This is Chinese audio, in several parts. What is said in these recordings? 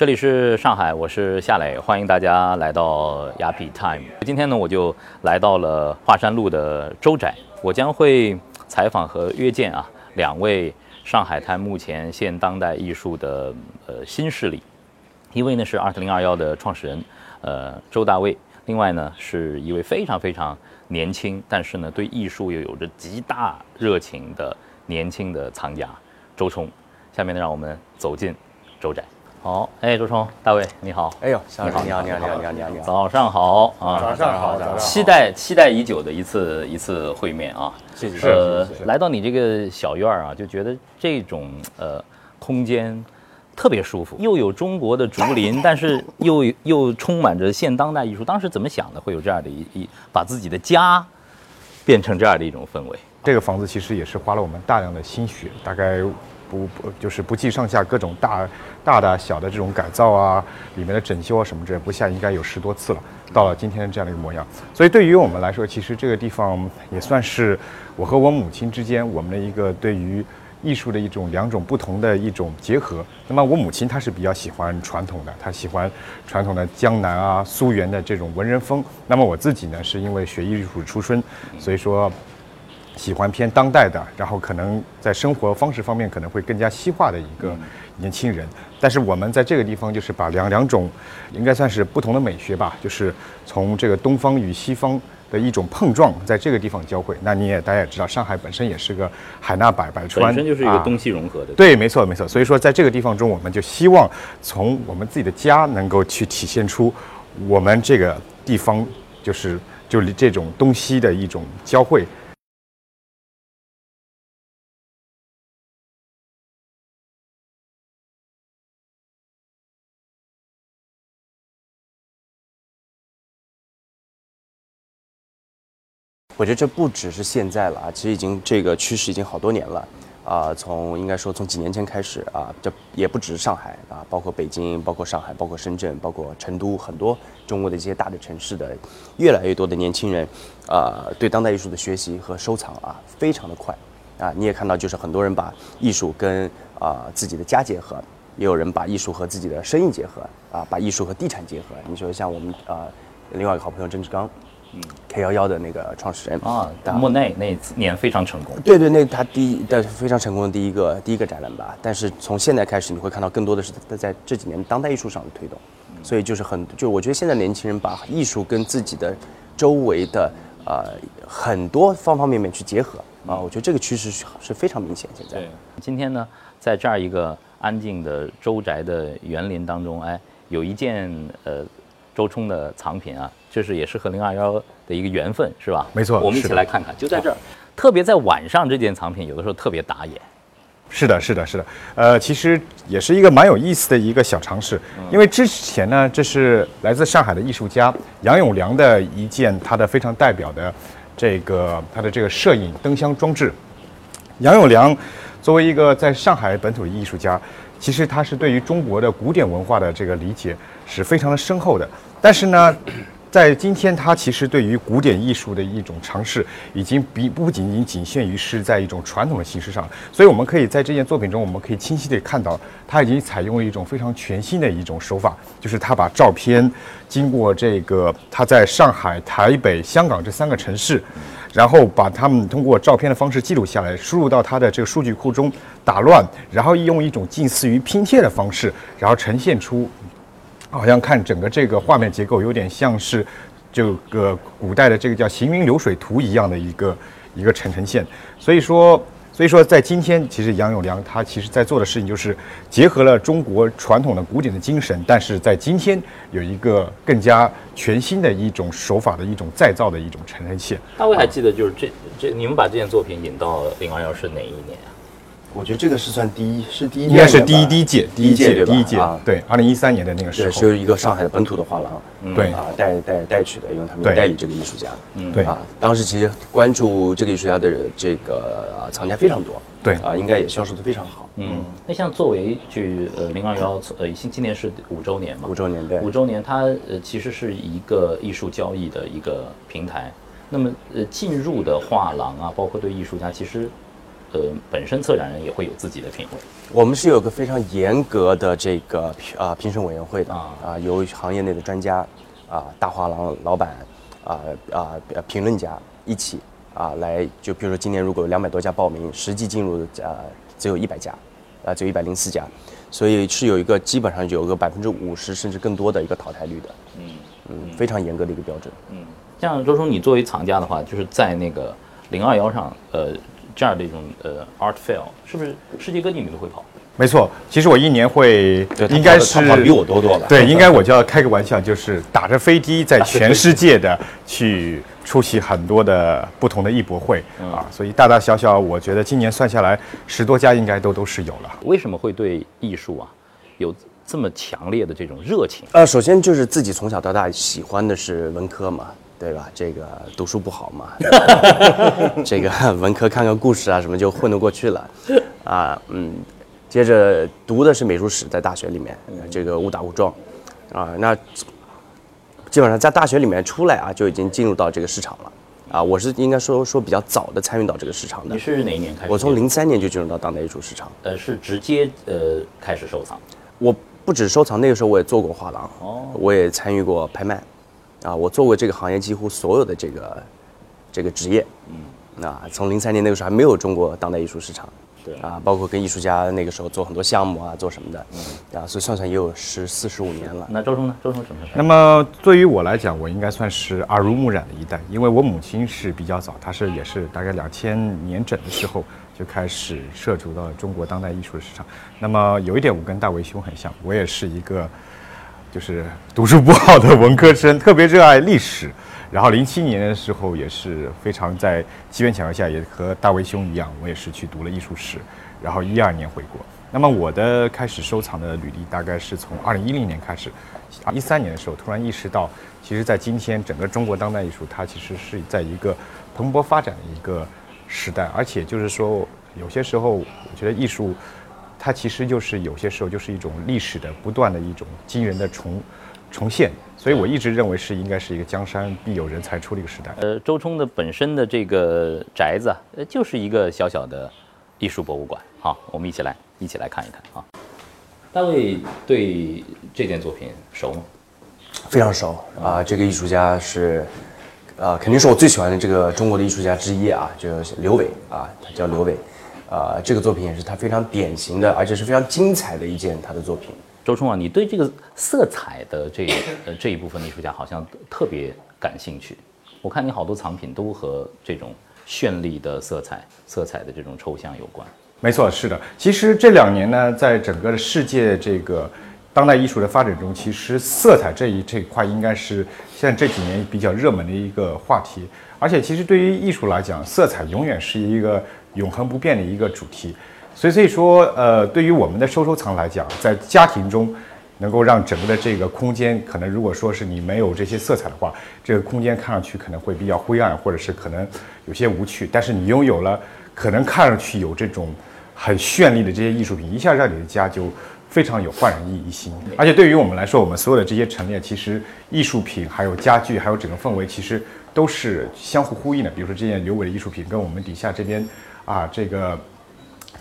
这里是上海，我是夏磊，欢迎大家来到雅痞 Time。今天呢，我就来到了华山路的周宅，我将会采访和约见啊两位上海滩目前现当代艺术的呃新势力，一位呢是二零二幺的创始人呃周大卫，另外呢是一位非常非常年轻，但是呢对艺术又有着极大热情的年轻的藏家周冲。下面呢，让我们走进周宅。好，哎，周冲，大卫，你好。哎呦，你好，你好，你好，你好，你好，你好。早上好啊！早上好，早上好。期待期待已久的一次一次会面啊！谢谢。呃，来到你这个小院儿啊，就觉得这种呃空间特别舒服，又有中国的竹林，但是又又充满着现当代艺术。当时怎么想的，会有这样的一一把自己的家变成这样的一种氛围？这个房子其实也是花了我们大量的心血，大概。不不，就是不计上下各种大大大小的这种改造啊，里面的整修啊什么之类，不下应该有十多次了。到了今天这样的一个模样，所以对于我们来说，其实这个地方也算是我和我母亲之间我们的一个对于艺术的一种两种不同的一种结合。那么我母亲她是比较喜欢传统的，她喜欢传统的江南啊、苏园的这种文人风。那么我自己呢，是因为学艺术出身，所以说。喜欢偏当代的，然后可能在生活方式方面可能会更加西化的一个年轻人。但是我们在这个地方就是把两两种，应该算是不同的美学吧，就是从这个东方与西方的一种碰撞，在这个地方交汇。那你也大家也知道，上海本身也是个海纳百百川，本身就是一个东西融合的。对，没错没错。所以说在这个地方中，我们就希望从我们自己的家能够去体现出我们这个地方就是就这种东西的一种交汇。我觉得这不只是现在了啊，其实已经这个趋势已经好多年了，啊，从应该说从几年前开始啊，这也不只是上海啊，包括北京、包括上海、包括深圳、包括成都，很多中国的一些大的城市的越来越多的年轻人，啊，对当代艺术的学习和收藏啊，非常的快，啊，你也看到就是很多人把艺术跟啊自己的家结合，也有人把艺术和自己的生意结合，啊，把艺术和地产结合。你说像我们啊，另外一个好朋友郑志刚。嗯，K 幺幺的那个创始人啊，莫内那年非常成功。对对，那他第一但是非常成功的第一个第一个展览吧。但是从现在开始，你会看到更多的是在在这几年当代艺术上的推动。所以就是很，就我觉得现在年轻人把艺术跟自己的周围的呃很多方方面面去结合啊，我觉得这个趋势是是非常明显。现在，今天呢，在这样一个安静的周宅的园林当中，哎，有一件呃。周冲的藏品啊，这是也是和零二幺的一个缘分，是吧？没错，我们一起来看看，就在这儿，特别在晚上，这件藏品有的时候特别打眼。是的，是的，是的。呃，其实也是一个蛮有意思的一个小尝试，因为之前呢，这是来自上海的艺术家杨永良的一件他的非常代表的这个他的这个摄影灯箱装置。杨永良作为一个在上海本土的艺术家。其实他是对于中国的古典文化的这个理解是非常的深厚的，但是呢，在今天他其实对于古典艺术的一种尝试，已经比不仅仅仅限于是在一种传统的形式上，所以我们可以在这件作品中，我们可以清晰地看到，他已经采用了一种非常全新的一种手法，就是他把照片经过这个他在上海、台北、香港这三个城市。然后把他们通过照片的方式记录下来，输入到他的这个数据库中打乱，然后用一种近似于拼贴的方式，然后呈现出，好像看整个这个画面结构有点像是这个古代的这个叫行云流水图一样的一个一个呈呈现，所以说。所以说，在今天，其实杨永良他其实在做的事情就是结合了中国传统的古典的精神，但是在今天有一个更加全新的一种手法的一种再造的一种呈现。大卫还记得，就是这这你们把这件作品引到零二幺是哪一年？我觉得这个是算第一，是第一，应该是第一第一届，第一届第一届，对，二零一三年的那个时候，是一个上海的本土的画廊，对啊，带带带去的，因为他们代理这个艺术家，嗯，对。啊，当时其实关注这个艺术家的这个藏家非常多，对。啊，应该也销售的非常好，嗯，那像作为去呃零二幺呃今今年是五周年嘛，五周年对，五周年它呃其实是一个艺术交易的一个平台，那么呃进入的画廊啊，包括对艺术家其实。呃，本身策展人也会有自己的品味。我们是有个非常严格的这个评啊评审委员会的啊啊，由行业内的专家啊、大画廊老板啊啊呃评论家一起啊来，就比如说今年如果有两百多家报名，实际进入的啊只有一百家，啊只有一百零四家，所以是有一个基本上有个百分之五十甚至更多的一个淘汰率的，嗯嗯，非常严格的一个标准。嗯，像周叔，你作为藏家的话，就是在那个零二幺上，呃，这样的一种呃 art fair，是不是世界各地你都会跑？没错，其实我一年会应该是比我多多了对，应该我就要开个玩笑，就是打着飞机在全世界的 去出席很多的不同的艺博会啊，所以大大小小，我觉得今年算下来十多家应该都都是有了。为什么会对艺术啊有这么强烈的这种热情？呃，首先就是自己从小到大喜欢的是文科嘛，对吧？这个读书不好嘛，这个文科看看故事啊什么就混得过去了，啊，嗯，接着读的是美术史，在大学里面，这个误打误撞，啊，那基本上在大学里面出来啊，就已经进入到这个市场了，啊，我是应该说说比较早的参与到这个市场的。你，是哪一年开始？我从零三年就进入到当代艺术市场，呃是直接呃开始收藏。我不止收藏，那个时候我也做过画廊，哦。我也参与过拍卖，啊，我做过这个行业几乎所有的这个这个职业，嗯，啊，从零三年那个时候还没有中国当代艺术市场，对啊，包括跟艺术家那个时候做很多项目啊，做什么的，嗯啊，所以算算也有十四十五年了。那周冲呢？周冲什么时候？那么对于我来讲，我应该算是耳濡目染的一代，因为我母亲是比较早，她是也是大概两千年整的时候就开始涉足到中国当代艺术的市场。那么有一点我跟大为兄很像，我也是一个就是读书不好的文科生，特别热爱历史。然后零七年的时候也是非常在机缘巧合下，也和大为兄一样，我也是去读了艺术史，然后一二年回国。那么我的开始收藏的履历大概是从二零一零年开始，一三年的时候突然意识到，其实，在今天整个中国当代艺术，它其实是在一个蓬勃发展的一个时代，而且就是说，有些时候我觉得艺术，它其实就是有些时候就是一种历史的不断的一种惊人的重重现，所以我一直认为是应该是一个江山必有人才出的一个时代。呃，周冲的本身的这个宅子啊，呃，就是一个小小的艺术博物馆。好，我们一起来一起来看一看啊。大卫对这件作品熟吗？非常熟啊、这个艺术家是，呃，肯定是我最喜欢的这个中国的艺术家之一啊，就是刘伟啊，他叫刘伟，啊、这个作品也是他非常典型的，而且是非常精彩的一件他的作品。周冲啊，你对这个色彩的这呃这一部分的艺术家好像特别感兴趣。我看你好多藏品都和这种绚丽的色彩、色彩的这种抽象有关。没错，是的。其实这两年呢，在整个的世界这个当代艺术的发展中，其实色彩这一这一块应该是现在这几年比较热门的一个话题。而且，其实对于艺术来讲，色彩永远是一个永恒不变的一个主题。所以，所以说，呃，对于我们的收收藏来讲，在家庭中能够让整个的这个空间，可能如果说是你没有这些色彩的话，这个空间看上去可能会比较灰暗，或者是可能有些无趣。但是你拥有了，可能看上去有这种很绚丽的这些艺术品，一下让你的家就非常有焕然一一新。而且对于我们来说，我们所有的这些陈列，其实艺术品、还有家具、还有整个氛围，其实都是相互呼应的。比如说这件刘伟的艺术品，跟我们底下这边啊这个。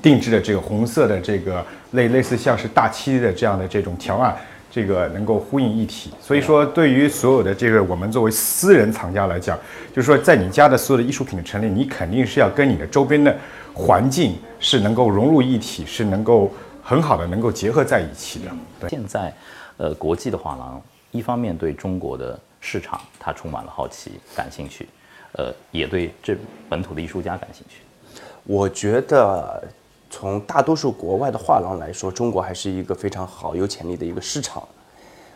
定制的这个红色的这个类类似像是大漆的这样的这种条案，这个能够呼应一体。所以说，对于所有的这个我们作为私人藏家来讲，就是说在你家的所有的艺术品的陈列，你肯定是要跟你的周边的环境是能够融入一体，是能够很好的能够结合在一起的。对。现在，呃，国际的画廊一方面对中国的市场它充满了好奇、感兴趣，呃，也对这本土的艺术家感兴趣。我觉得从大多数国外的画廊来说，中国还是一个非常好、有潜力的一个市场，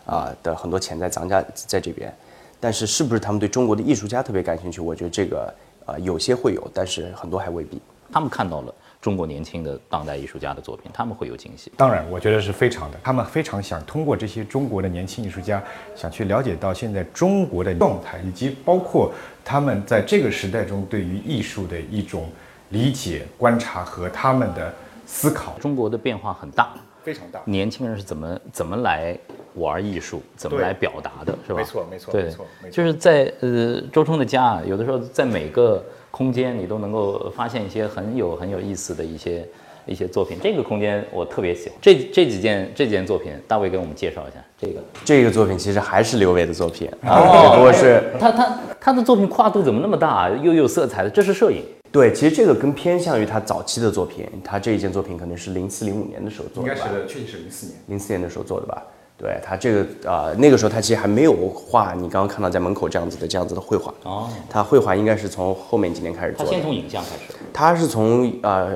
啊、的很多潜在藏家在这边。但是是不是他们对中国的艺术家特别感兴趣？我觉得这个呃有些会有，但是很多还未必。他们看到了中国年轻的当代艺术家的作品，他们会有惊喜。当然，我觉得是非常的。他们非常想通过这些中国的年轻艺术家，想去了解到现在中国的状态，以及包括他们在这个时代中对于艺术的一种理解、观察和他们的思考，中国的变化很大，非常大。年轻人是怎么怎么来玩艺术，怎么来表达的，是吧？没错没错对没错就是在呃周冲的家啊，有的时候在每个空间，你都能够发现一些很有很有意思的一些一些作品。这个空间我特别喜欢。这这几件这几件作品，大卫给我们介绍一下。这个这个作品其实还是刘伟的作品啊，只不过是他他他的作品跨度怎么那么大，又有色彩的？这是摄影。对，其实这个更偏向于他早期的作品。他这一件作品可能是零四零五年的时候做的吧？应该是确实是零四年。零四年的时候做的吧？对他这个啊，那个时候他其实还没有画你刚刚看到在门口这样子的这样子的绘画哦。他绘画应该是从后面几年开始做。他先从影像开始。他是从啊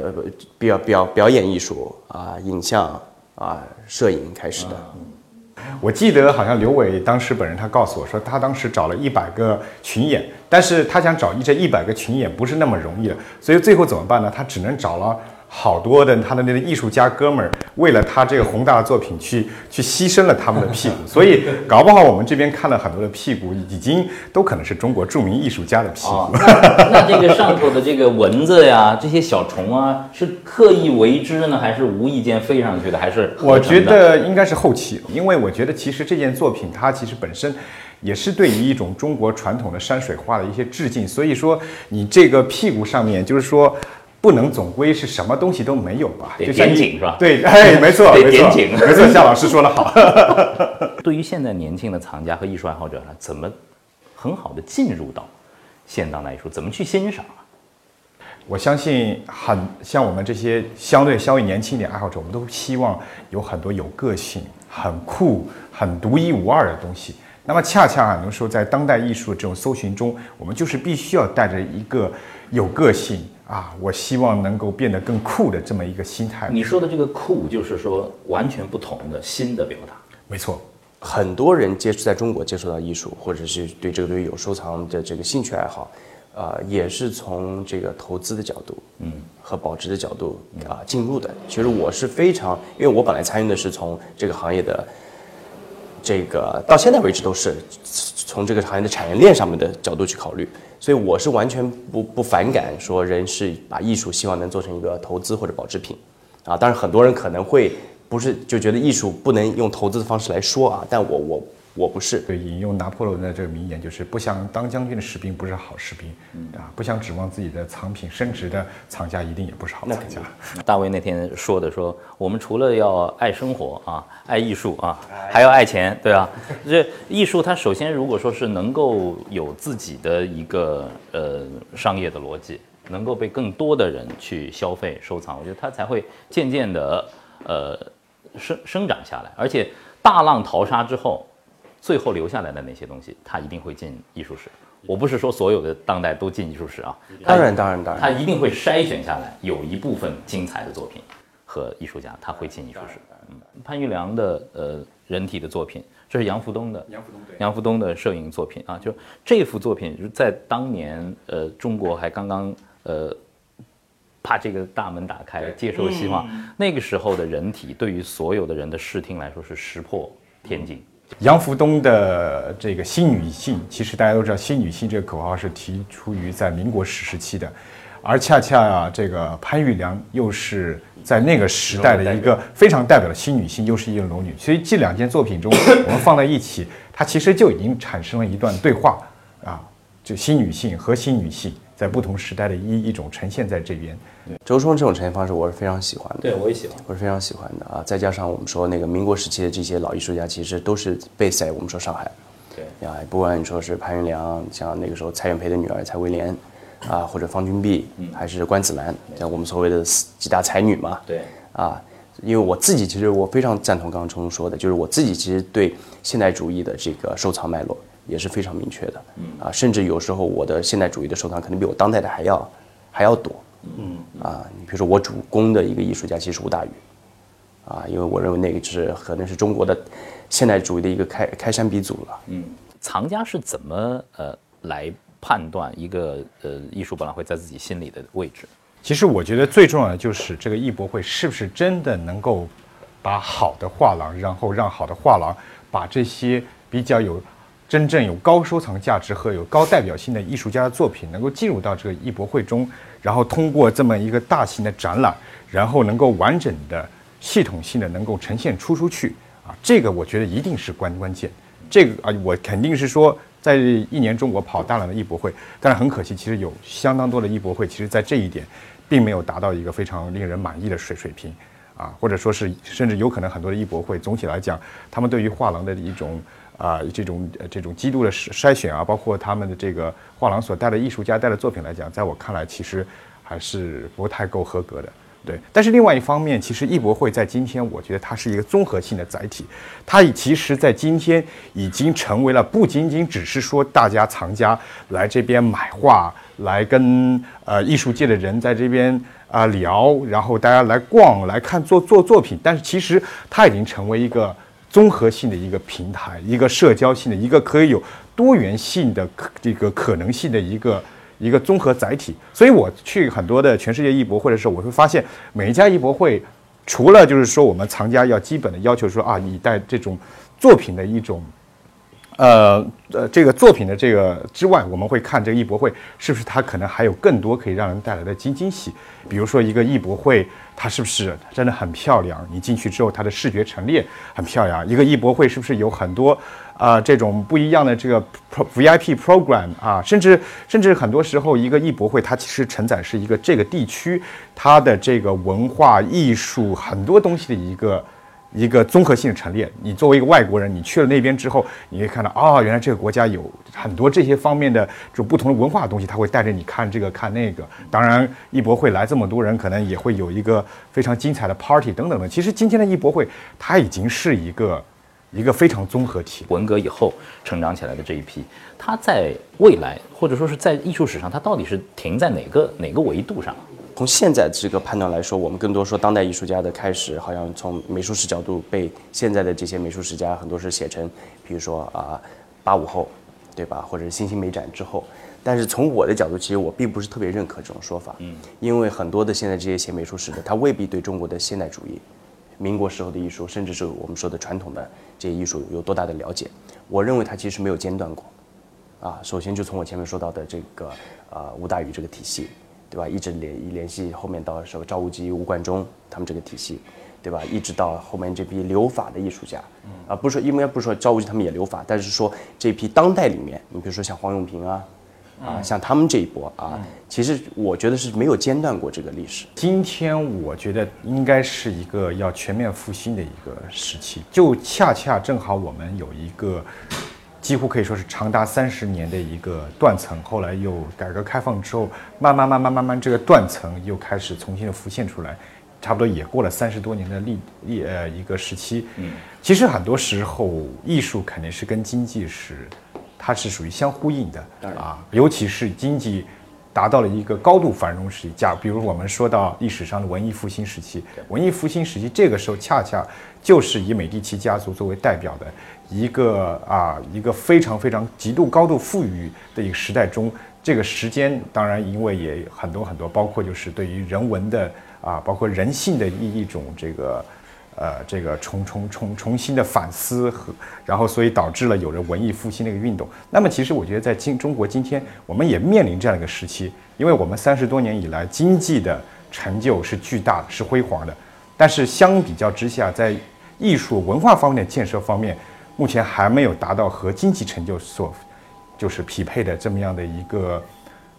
表表表演艺术啊影像啊摄影开始的。我记得好像刘伟当时本人他告诉我说，他当时找了一百个群演，但是他想找一这一百个群演不是那么容易的，所以最后怎么办呢？他只能找了。好多的他的那个艺术家哥们儿，为了他这个宏大的作品去去牺牲了他们的屁股，所以搞不好我们这边看了很多的屁股，已经都可能是中国著名艺术家的屁股。那那这个上头的这个蚊子呀，这些小虫啊，是刻意为之呢，还是无意间飞上去的？还是我觉得应该是后期，因为我觉得其实这件作品它其实本身也是对于一种中国传统的山水画的一些致敬，所以说你这个屁股上面就是说。不能总归是什么东西都没有吧？得点景是吧？对，哎，没错，得点景，没错，夏老师说的好。对于现在年轻的藏家和艺术爱好者呢，怎么很好的进入到现当代艺术？怎么去欣赏啊？我相信，很像我们这些相对稍微年轻一点爱好者，我们都希望有很多有个性、很酷、很独一无二的东西。那么，恰恰很多时候在当代艺术这种搜寻中，我们就是必须要带着一个有个性。啊，我希望能够变得更酷的这么一个心态。你说的这个酷，就是说完全不同的新的表达。没错，很多人接触在中国接触到艺术，或者是对这个东西有收藏的这个兴趣爱好，啊，也是从这个投资的角度，嗯，和保值的角度啊进入的。其实我是非常，因为我本来参与的是从这个行业的。这个到现在为止都是从这个行业的产业链上面的角度去考虑，所以我是完全不不反感说人是把艺术希望能做成一个投资或者保值品，啊，当然很多人可能会不是就觉得艺术不能用投资的方式来说啊，但我我。我不是对引用拿破仑的这个名言，就是不想当将军的士兵不是好士兵，啊，不想指望自己的藏品升值的藏家一定也不是好藏家。大卫那天说的说，我们除了要爱生活啊，爱艺术啊，还要爱钱，对啊。这艺术它首先如果说是能够有自己的一个呃商业的逻辑，能够被更多的人去消费收藏，我觉得它才会渐渐的呃生生长下来，而且大浪淘沙之后。最后留下来的那些东西，它一定会进艺术史。我不是说所有的当代都进艺术史啊，当然当然当然，它一定会筛选下来，有一部分精彩的作品和艺术家，他会进艺术史。嗯，潘玉良的呃人体的作品，这是杨福东的杨福东对杨福东的摄影作品啊，就这幅作品就是在当年呃中国还刚刚呃把这个大门打开接受希望，那个时候的人体对于所有的人的视听来说是石破天惊。杨福东的这个新女性，其实大家都知道，新女性这个口号是提出于在民国时时期的，而恰恰啊，这个潘玉良又是在那个时代的一个非常代表的新女性，又是一个龙女，所以这两件作品中，我们放在一起，它其实就已经产生了一段对话啊，就新女性和新女性在不同时代的一一种呈现在这边。周冲这种呈现方式，我是非常喜欢的。对，我也喜欢，我是非常喜欢的啊！再加上我们说那个民国时期的这些老艺术家，其实都是被在我们说上海。对啊，不管你说是潘云良，像那个时候蔡元培的女儿蔡维莲，啊，或者方君碧，还是关子兰，像我们所谓的几大才女嘛。对啊，因为我自己其实我非常赞同刚刚冲冲说的，就是我自己其实对现代主义的这个收藏脉络也是非常明确的。嗯啊，甚至有时候我的现代主义的收藏可能比我当代的还要还要多。嗯啊，你比如说我主攻的一个艺术家其实是吴大羽，啊，因为我认为那个是可能是中国的现代主义的一个开开山鼻祖了。嗯，藏家是怎么呃来判断一个呃艺术博览会在自己心里的位置？其实我觉得最重要的就是这个艺博会是不是真的能够把好的画廊，然后让好的画廊把这些比较有真正有高收藏价值和有高代表性的艺术家的作品能够进入到这个艺博会中。然后通过这么一个大型的展览，然后能够完整的、系统性的能够呈现出出去啊，这个我觉得一定是关关键。这个啊，我肯定是说，在一年中，我跑大量的艺博会，但是很可惜，其实有相当多的艺博会，其实在这一点，并没有达到一个非常令人满意的水水平，啊，或者说是甚至有可能很多的艺博会，总体来讲，他们对于画廊的一种啊这种这种基督的筛选啊，包括他们的这个画廊所带的艺术家带的作品来讲，在我看来，其实还是不太够合格的。对，但是另外一方面，其实艺博会在今天，我觉得它是一个综合性的载体，它其实在今天已经成为了不仅仅只是说大家藏家来这边买画，来跟呃艺术界的人在这边啊聊，然后大家来逛来看做做作品，但是其实它已经成为一个综合性的一个平台，一个社交性的一个可以有多元性的这个可能性的一个。一个综合载体，所以我去很多的全世界艺博会的时候，我会发现每一家艺博会，除了就是说我们藏家要基本的要求说啊，你带这种作品的一种，呃呃这个作品的这个之外，我们会看这个艺博会是不是它可能还有更多可以让人带来的惊惊喜，比如说一个艺博会它是不是真的很漂亮，你进去之后它的视觉陈列很漂亮，一个艺博会是不是有很多。啊，这种不一样的这个 VIP program 啊，甚至甚至很多时候，一个艺博会它其实承载是一个这个地区它的这个文化艺术很多东西的一个一个综合性的陈列。你作为一个外国人，你去了那边之后，你会看到啊，原来这个国家有很多这些方面的这种不同的文化的东西，他会带着你看这个看那个。当然，艺博会来这么多人，可能也会有一个非常精彩的 party 等等的。其实今天的艺博会，它已经是一个。一个非常综合体，文革以后成长起来的这一批，它在未来或者说是在艺术史上，它到底是停在哪个哪个维度上？从现在这个判断来说，我们更多说当代艺术家的开始，好像从美术史角度被现在的这些美术史家很多是写成，比如说啊八五后，对吧？或者是新兴美展之后。但是从我的角度，其实我并不是特别认可这种说法，嗯，因为很多的现在这些写美术史的，他未必对中国的现代主义。民国时候的艺术，甚至是我们说的传统的这些艺术有多大的了解？我认为他其实没有间断过，啊，首先就从我前面说到的这个呃吴大宇这个体系，对吧？一直联联系后面到时候赵无极、吴冠中他们这个体系，对吧？一直到后面这批留法的艺术家，啊，不是说应该不是说赵无极他们也留法，但是说这批当代里面，你比如说像黄永平啊。啊，像他们这一波啊，其实我觉得是没有间断过这个历史。今天我觉得应该是一个要全面复兴的一个时期，就恰恰正好我们有一个几乎可以说是长达三十年的一个断层，后来又改革开放之后，慢慢慢慢慢慢这个断层又开始重新的浮现出来，差不多也过了三十多年的历历呃一个时期。嗯，其实很多时候艺术肯定是跟经济是。它是属于相呼应的啊，尤其是经济达到了一个高度繁荣时期，假比如我们说到历史上的文艺复兴时期，文艺复兴时期这个时候恰恰就是以美第奇家族作为代表的一个啊一个非常非常极度高度富裕的一个时代中，这个时间当然因为也很多很多，包括就是对于人文的啊，包括人性的一一种这个。呃，这个重重重重新的反思和，然后所以导致了有着文艺复兴的一个运动。那么其实我觉得在今中国今天，我们也面临这样一个时期，因为我们三十多年以来经济的成就是巨大的，是辉煌的，但是相比较之下，在艺术文化方面的建设方面，目前还没有达到和经济成就所就是匹配的这么样的一个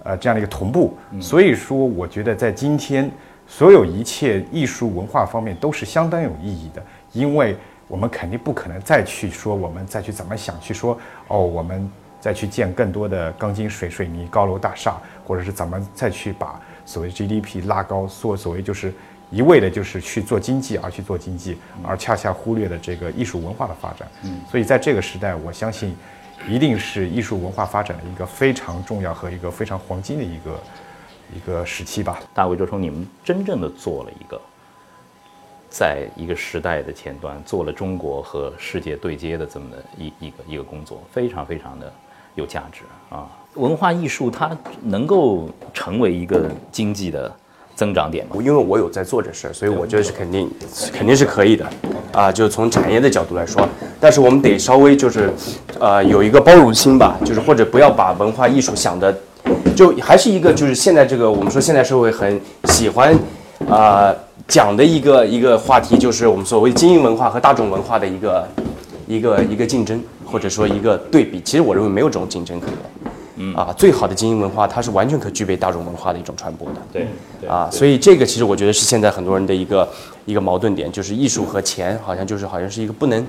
呃这样的一个同步。所以说，我觉得在今天。所有一切艺术文化方面都是相当有意义的，因为我们肯定不可能再去说我们再去怎么想去说哦，我们再去建更多的钢筋水水泥高楼大厦，或者是怎么再去把所谓 GDP 拉高，所所谓就是一味的就是去做经济而去做经济，而恰恰忽略了这个艺术文化的发展。嗯，所以在这个时代，我相信一定是艺术文化发展的一个非常重要和一个非常黄金的一个。一个时期吧，大卫周冲，你们真正的做了一个，在一个时代的前端，做了中国和世界对接的这么的一一个一个工作，非常非常的有价值啊！文化艺术它能够成为一个经济的增长点吗？因为我有在做这事儿，所以我觉得是肯定肯定是可以的啊！就是从产业的角度来说，但是我们得稍微就是，呃，有一个包容心吧，就是或者不要把文化艺术想的。就还是一个，就是现在这个我们说现在社会很喜欢，啊讲的一个一个话题，就是我们所谓精英文化和大众文化的一个一个一个竞争，或者说一个对比。其实我认为没有这种竞争可言。嗯啊，最好的精英文化，它是完全可具备大众文化的一种传播的。对对啊，所以这个其实我觉得是现在很多人的一个一个矛盾点，就是艺术和钱好像就是好像是一个不能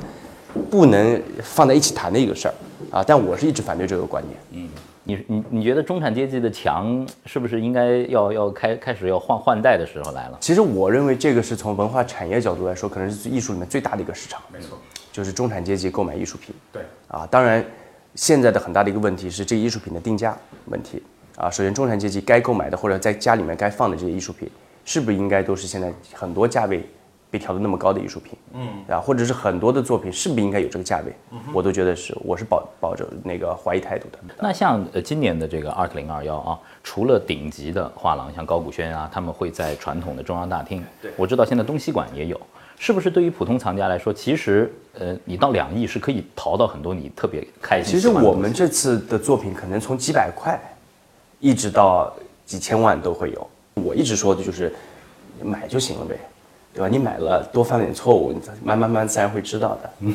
不能放在一起谈的一个事儿啊。但我是一直反对这个观点。你你你觉得中产阶级的墙是不是应该要要开开始要换换代的时候来了？其实我认为这个是从文化产业角度来说，可能是艺术里面最大的一个市场。没错，就是中产阶级购买艺术品。对啊，当然，现在的很大的一个问题是这个艺术品的定价问题啊。首先，中产阶级该购买的或者在家里面该放的这些艺术品，是不是应该都是现在很多价位被调的那么高的艺术品？嗯，啊，或者是很多的作品是不是应该有这个价位？我都觉得是，我是保抱着那个怀疑态度的。那像呃今年的这个 Art 零二幺啊，除了顶级的画廊，像高古轩啊，他们会在传统的中央大厅。对我知道现在东西馆也有。是不是对于普通藏家来说，其实呃，你到两亿是可以淘到很多你特别开心的东西？我们这次的作品可能从几百块，一直到几千万都会有。我一直说的就是，买就行了呗，对吧？你买了多犯点错误，你慢慢慢自然会知道的，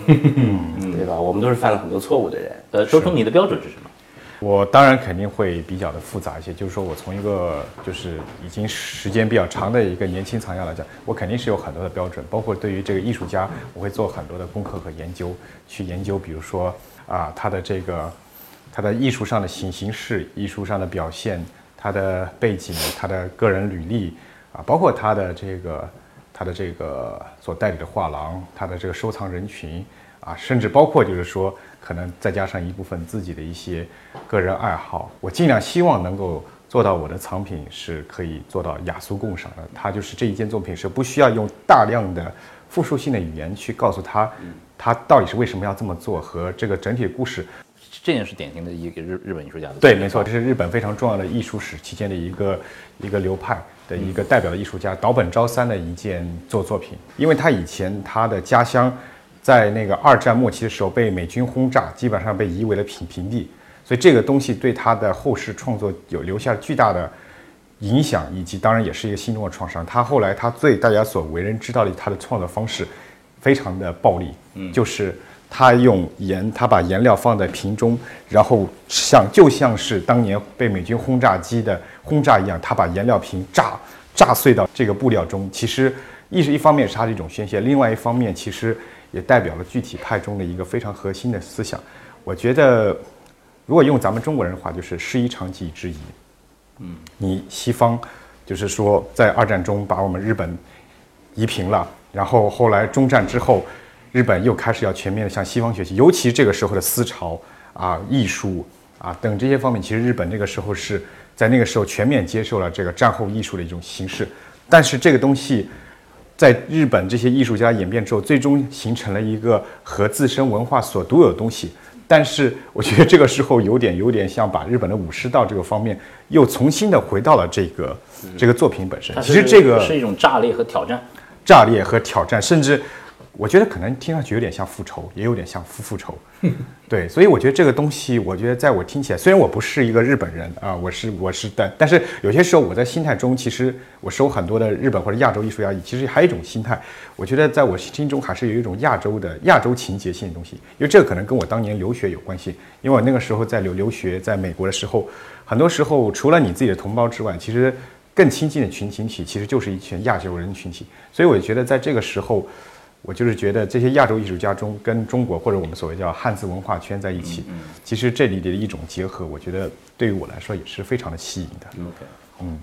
对吧？我们都是犯了很多错误的人。呃，周冲，你的标准是什么？我当然肯定会比较的复杂一些，就是说我从一个就是已经时间比较长的一个年轻藏家来讲，我肯定是有很多的标准，包括对于这个艺术家，我会做很多的功课和研究，去研究，比如说啊他的这个他的艺术上的形形式、艺术上的表现、他的背景、他的个人履历啊，包括他的这个他的这个所代理的画廊，他的这个收藏人群啊，甚至包括就是说，可能再加上一部分自己的一些个人爱好，我尽量希望能够做到我的藏品是可以做到雅俗共赏的。它就是这一件作品是不需要用大量的复述性的语言去告诉他，他到底是为什么要这么做和这个整体故事。这也是典型的一个日日本艺术家的对，没错，这是日本非常重要的艺术史期间的一个一个流派的一个代表的艺术家岛本昭三的一件作作品。因为他以前他的家乡在那个二战末期的时候被美军轰炸，基本上被夷为了平平地，所以这个东西对他的后世创作有留下巨大的影响，以及当然也是一个心中的创伤。他后来他最大家所为人知道的他的创作方式，非常的暴力，嗯，就是他用盐，他把颜料放在瓶中，然后像就像是当年被美军轰炸机的轰炸一样，他把颜料瓶炸炸碎到这个布料中。其实一是一方面是他的一种宣泄，另外一方面其实也代表了具体派中的一个非常核心的思想。我觉得，如果用咱们中国人的话，就是师夷长技以制夷。嗯，你西方就是说在二战中把我们日本夷平了，然后后来中战之后，日本又开始要全面的向西方学习，尤其这个时候的思潮啊、艺术啊等这些方面，其实日本那个时候是在那个时候全面接受了这个战后艺术的一种形式，但是这个东西。在日本这些艺术家演变之后，最终形成了一个和自身文化所独有的东西。但是我觉得这个时候有点有点像把日本的武士道这个方面又重新的回到了这个这个作品本身。它其实这个是一种炸裂和挑战。炸裂和挑战，甚至我觉得可能听上去有点像复仇，也有点像复复仇。对，所以我觉得这个东西，我觉得在我听起来，虽然我不是一个日本人啊，我是我是但但是有些时候我在心态中，其实我收很多的日本或者亚洲艺术家，其实还有一种心态，我觉得在我心中还是有一种亚洲的亚洲情节性的东西，因为这个可能跟我当年留学有关系，因为我那个时候在留留学在美国的时候，很多时候除了你自己的同胞之外，其实更亲近的群群体其实就是一群亚洲人群体，所以我觉得在这个时候。我就是觉得这些亚洲艺术家中跟中国或者我们所谓叫汉字文化圈在一起，其实这里的一种结合，我觉得对于我来说也是非常的吸引的。OK，嗯。